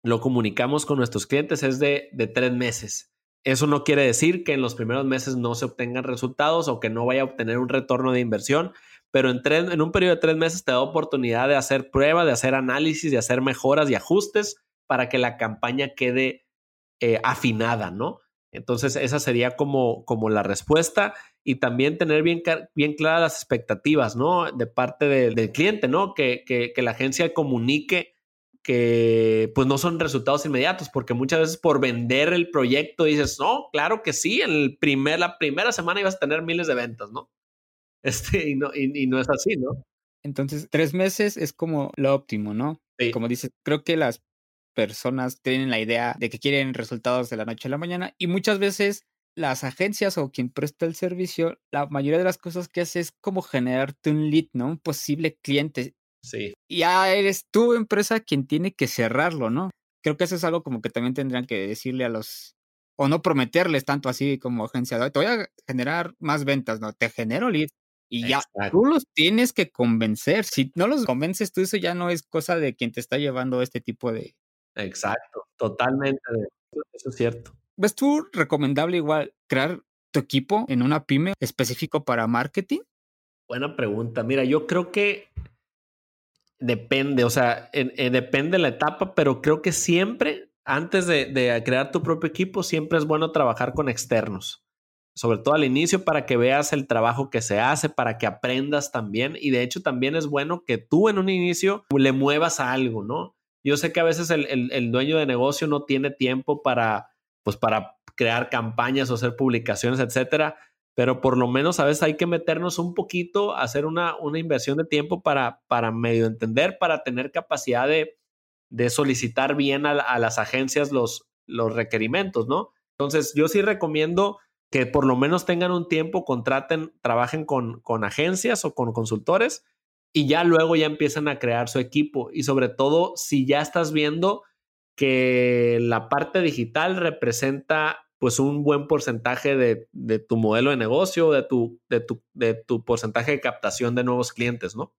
lo comunicamos con nuestros clientes, es de, tres meses. Eso no quiere decir que en los primeros meses no se obtengan resultados o que no vaya a obtener un retorno de inversión, pero en, en un periodo de tres meses te da oportunidad de hacer prueba, de hacer análisis, de hacer mejoras y ajustes para que la campaña quede eh, afinada, ¿no? Entonces, esa sería como, como la respuesta y también tener bien, bien claras las expectativas, ¿no? De parte del cliente, ¿no? Que, que, que, la agencia comunique que pues no son resultados inmediatos, porque muchas veces por vender el proyecto dices, no, claro que sí, en el primer, la primera semana ibas a tener miles de ventas, ¿no? *laughs* Este, y no, y, no es así, ¿no? Entonces, tres meses es como lo óptimo, ¿no? Sí. Como dices, creo que las personas tienen la idea de que quieren resultados de la noche a la mañana y muchas veces las agencias o quien presta el servicio, la mayoría de las cosas que hace es como generarte un lead, ¿no? Un posible cliente. Sí. Ya eres tu empresa quien tiene que cerrarlo, ¿no? Creo que eso es algo como que también tendrían que decirle a los o no prometerles tanto así como agencia, te voy a generar más ventas, no, te genero leads. Y ya, tú los tienes que convencer. Si no los convences tú, eso ya no es cosa de quien te está llevando este tipo de... Exacto, totalmente. Eso es cierto. ¿Ves tú recomendable igual crear tu equipo en una pyme específico para marketing? Buena pregunta. Mira, yo creo que depende, o sea, depende de la etapa, pero creo que siempre, antes de, crear tu propio equipo, siempre es bueno trabajar con externos. Sobre todo al inicio para que veas el trabajo que se hace, para que aprendas también. Y de hecho también es bueno que tú en un inicio le muevas algo, ¿no? Yo sé que a veces el, dueño de negocio no tiene tiempo para, pues para crear campañas o hacer publicaciones, etcétera pero por lo menos a veces hay que meternos un poquito, hacer una, una inversión de tiempo para, para medio entender, para tener capacidad de, de solicitar bien a, las agencias los, los requerimientos, ¿no? Entonces, yo sí recomiendo que por lo menos tengan un tiempo, contraten, trabajen con, con agencias o con consultores y ya luego ya empiezan a crear su equipo. Y sobre todo, si ya estás viendo que la parte digital representa pues un buen porcentaje de, tu modelo de negocio, de tu, de, tu, de tu porcentaje de captación de nuevos clientes, ¿no?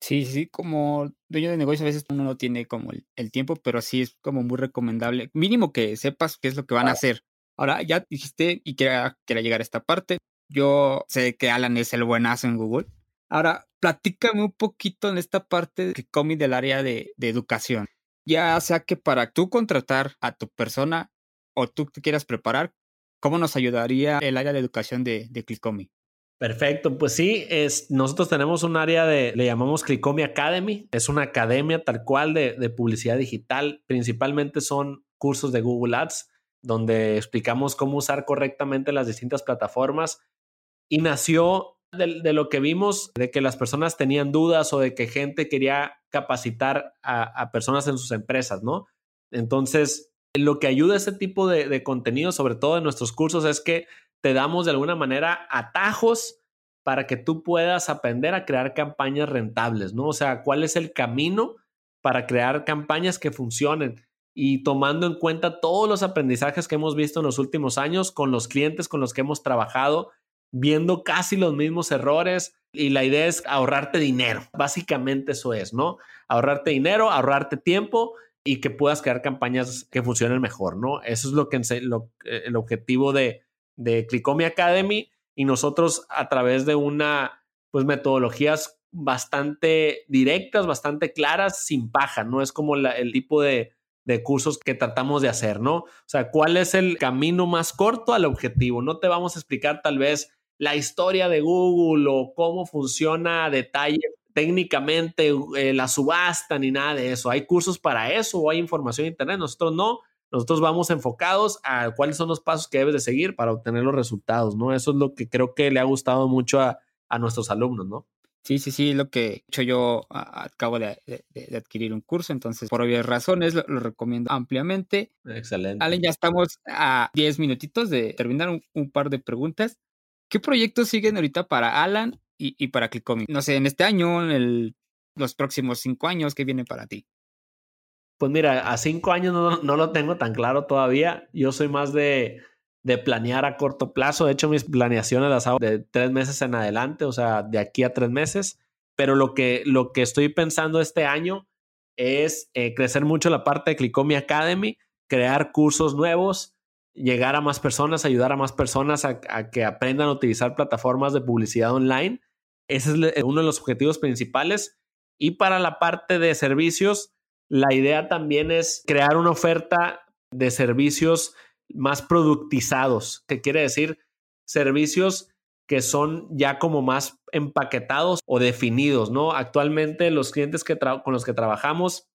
Sí, sí, como dueño de negocio a veces uno no tiene como el, tiempo, pero sí es como muy recomendable, mínimo que sepas qué es lo que van a hacer. Ahora, ya dijiste y quiera, llegar a esta parte, yo sé que Alan es el buenazo en Google. Ahora, platícame un poquito en esta parte que comi del área de, de educación. Ya sea que para tú contratar a tu persona o tú te quieras preparar, ¿cómo nos ayudaría el área de educación de, de? Perfecto, pues sí, es, nosotros tenemos un área de, le llamamos Clicomi Academy, es una academia tal cual de, de publicidad digital, principalmente son cursos de Google Ads, donde explicamos cómo usar correctamente las distintas plataformas y nació de, de, lo que vimos, de que las personas tenían dudas o de que gente quería capacitar a, personas en sus empresas, ¿no? Entonces, lo que ayuda a este tipo de, contenido, sobre todo en nuestros cursos, es que te damos de alguna manera atajos para que tú puedas aprender a crear campañas rentables, ¿no? O sea, cuál es el camino para crear campañas que funcionen y tomando en cuenta todos los aprendizajes que hemos visto en los últimos años con los clientes con los que hemos trabajado, viendo casi los mismos errores y la idea es ahorrarte dinero. Básicamente eso es, ¿no? Ahorrarte dinero, ahorrarte tiempo y que puedas crear campañas que funcionen mejor, ¿no? Eso es lo que lo, eh, el objetivo de, de Clicomi Academy y nosotros a través de una, pues metodologías bastante directas, bastante claras, sin paja, ¿no? Es como el tipo de, de cursos que tratamos de hacer, ¿no? O sea, ¿cuál es el camino más corto al objetivo? No te vamos a explicar tal vez la historia de Google o cómo funciona a detalle técnicamente eh, la subasta ni nada de eso. Hay cursos para eso o hay información en internet. Nosotros no. Nosotros vamos enfocados a cuáles son los pasos que debes de seguir para obtener los resultados, ¿no? Eso es lo que creo que le ha gustado mucho a, nuestros alumnos, ¿no? Sí, sí, sí, lo que he hecho yo acabo de, adquirir un curso, entonces por obvias razones lo, recomiendo ampliamente. Excelente. Allen, ya estamos a 10 minutitos de terminar un, un, par de preguntas. ¿Qué proyectos siguen ahorita para Alan y, para Clicomi? No sé, en este año, en los próximos cinco años, ¿qué viene para ti? Pues mira, a cinco años no, lo tengo tan claro todavía. Yo soy más de, de planear a corto plazo. De hecho, mis planeaciones las hago de tres meses en adelante, o sea, de aquí a tres meses. Pero lo que, lo que estoy pensando este año es eh, crecer mucho la parte de Clicomi Academy, crear cursos nuevos, llegar a más personas, ayudar a más personas a, que aprendan a utilizar plataformas de publicidad online. Ese es uno de los objetivos principales. Y para la parte de servicios, la idea también es crear una oferta de servicios más productizados, que quiere decir servicios que son ya como más empaquetados o definidos, ¿no? Actualmente los clientes que con los que trabajamos,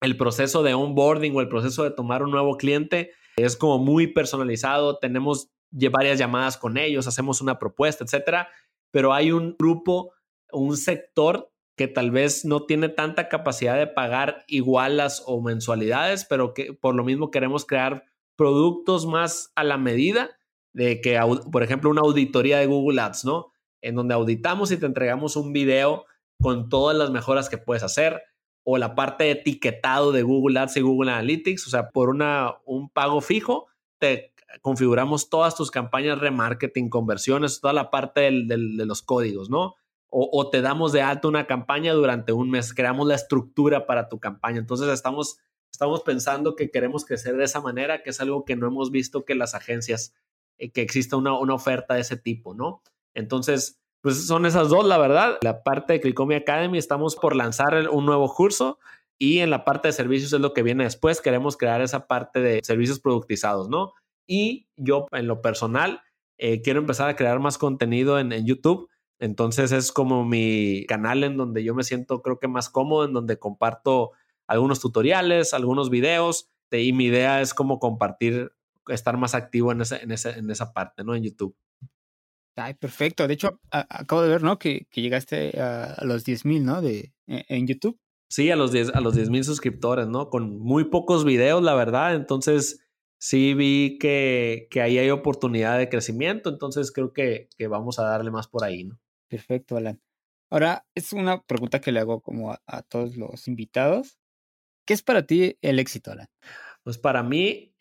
el proceso de onboarding o el proceso de tomar un nuevo cliente es como muy personalizado, tenemos varias llamadas con ellos, hacemos una propuesta, etcétera, pero hay un grupo, un sector que tal vez no tiene tanta capacidad de pagar igualas o mensualidades, pero que por lo mismo queremos crear productos más a la medida de que, por ejemplo, una auditoría de Google Ads, ¿no? En donde auditamos y te entregamos un video con todas las mejoras que puedes hacer, o la parte de etiquetado de Google Ads y Google Analytics, o sea, por una, un pago fijo, te configuramos todas tus campañas remarketing, conversiones, toda la parte de los códigos, ¿no? O, o, te damos de alto una campaña durante un mes, creamos la estructura para tu campaña. Entonces estamos, estamos pensando que queremos crecer de esa manera, que es algo que no hemos visto que las agencias, eh, que exista una, una oferta de ese tipo, ¿no? Entonces, pues son esas dos, la verdad. La parte de Clicomi Academy, estamos por lanzar un nuevo curso y en la parte de servicios es lo que viene después. Queremos crear esa parte de servicios productizados, ¿no? Y yo en lo personal eh, quiero empezar a crear más contenido en, YouTube. Entonces es como mi canal en donde yo me siento creo que más cómodo, en donde comparto algunos tutoriales, algunos videos y mi idea es como compartir, estar más activo en, ese, en, ese, en esa parte, ¿no? En YouTube. Ay, perfecto. De hecho, acabo de ver, ¿no? Que, que llegaste a, a los 10.000, ¿no? De, e, en YouTube. Sí, a los 10 a los mil suscriptores, ¿no? Con muy pocos videos, la verdad. Entonces, sí vi que, que ahí hay oportunidad de crecimiento. Entonces, creo que, que, vamos a darle más por ahí, ¿no? Perfecto, Alan. Ahora, es una pregunta que le hago como a, a todos los invitados. ¿Qué es para ti el éxito, Alan? Pues para mí,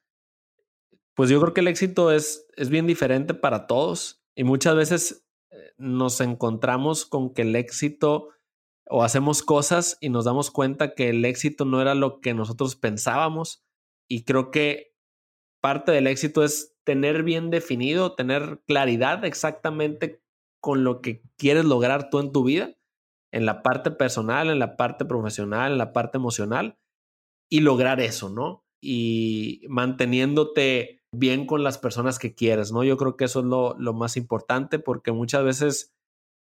pues yo creo que el éxito es, es bien diferente para todos. Y muchas veces eh, nos encontramos con que el éxito o hacemos cosas y nos damos cuenta que el éxito no era lo que nosotros pensábamos. Y creo que parte del éxito es tener bien definido, tener claridad exactamente con lo que quieres lograr tú en tu vida, en la parte personal, en la parte profesional, en la parte emocional, y lograr eso, ¿no? Y manteniéndote bien con las personas que quieres, ¿no? Yo creo que eso es lo, más importante porque muchas veces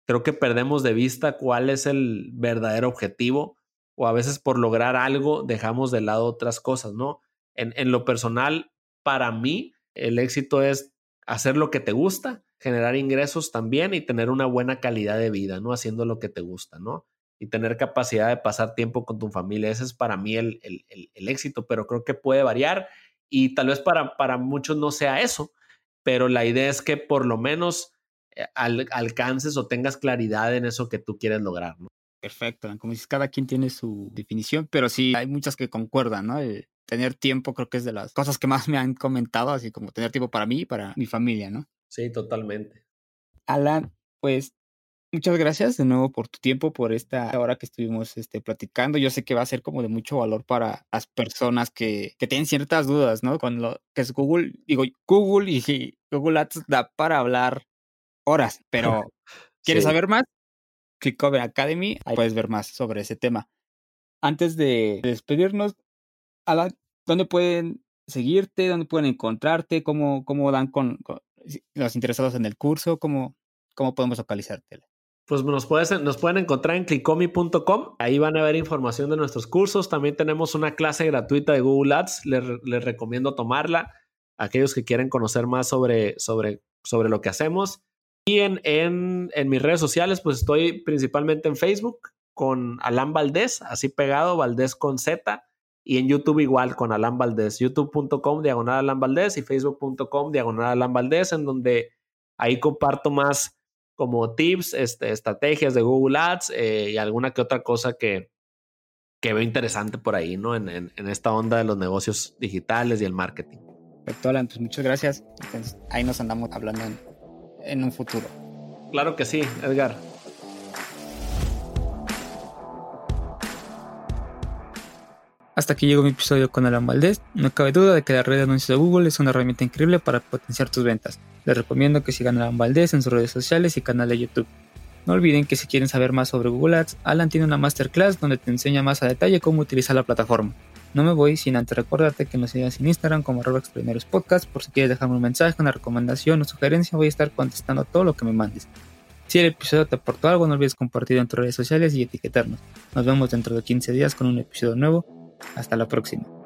creo que perdemos de vista cuál es el verdadero objetivo o a veces por lograr algo dejamos de lado otras cosas, ¿no? En, lo personal, para mí, el éxito es hacer lo que te gusta, generar ingresos también y tener una buena calidad de vida, ¿no? Haciendo lo que te gusta, ¿no? Y tener capacidad de pasar tiempo con tu familia. Ese es para mí el éxito, pero creo que puede variar y tal vez para, para muchos no sea eso, pero la idea es que por lo menos eh, al, alcances o tengas claridad en eso que tú quieres lograr, ¿no? Perfecto, como dices, cada quien tiene su definición, pero sí hay muchas que concuerdan, ¿no? tener tiempo creo que es de las cosas que más *laughs* me han comentado, así como tener tiempo para mí y para mi familia, ¿no? Sí, totalmente. Alan, pues muchas gracias de nuevo por tu tiempo, por esta hora que estuvimos este, platicando. Yo sé que va a ser como de mucho valor para las personas que, que tienen ciertas dudas, ¿no? Con lo que es Google, digo, Google y Google Ads da para hablar horas, *laughs* pero ¿quieres saber más? Click over Academy, ahí puedes ver más sobre ese tema. Antes de despedirnos, Alan, ¿dónde pueden seguirte? ¿Dónde pueden encontrarte? ¿Cómo, cómo dan con, los interesados en el curso? ¿Cómo, cómo podemos localizarte? Pues nos, puedes, nos pueden encontrar en clickomi.com. Ahí van a ver información de nuestros cursos. También tenemos una clase gratuita de Google Ads. Les, les recomiendo tomarla. Aquellos que quieren conocer más sobre, sobre, sobre lo que hacemos. Y en, en, en, mis redes sociales, pues estoy principalmente en Facebook con Alan Valdés, así pegado, Valdés con Z. Y en YouTube igual con Alan Valdés, youtube.com diagonal Alan Valdés y facebook.com diagonal Alan Valdés, en donde ahí comparto más como tips, este, estrategias de Google Ads eh, y alguna que otra cosa que, que veo interesante por ahí, ¿no? En, en, en, esta onda de los negocios digitales y el marketing. Perfecto, Alan, pues muchas gracias. Entonces, ahí nos andamos hablando en en un futuro. Claro que sí, Edgar. Hasta aquí llegó mi episodio con Alan Valdés. No cabe duda de que la red de anuncios de Google es una herramienta increíble para potenciar tus ventas. Les recomiendo que sigan a Alan Valdés en sus redes sociales y canal de YouTube. No olviden que si quieren saber más sobre Google Ads, Alan tiene una masterclass donde te enseña más a detalle cómo utilizar la plataforma. No me voy sin antes recordarte que nos sigas en Instagram como arroba primeros podcast por si quieres dejarme un mensaje, una recomendación o sugerencia, voy a estar contestando todo lo que me mandes. Si el episodio te aportó algo, no olvides compartirlo en tus redes sociales y etiquetarnos. Nos vemos dentro de 15 días con un episodio nuevo. Hasta la próxima.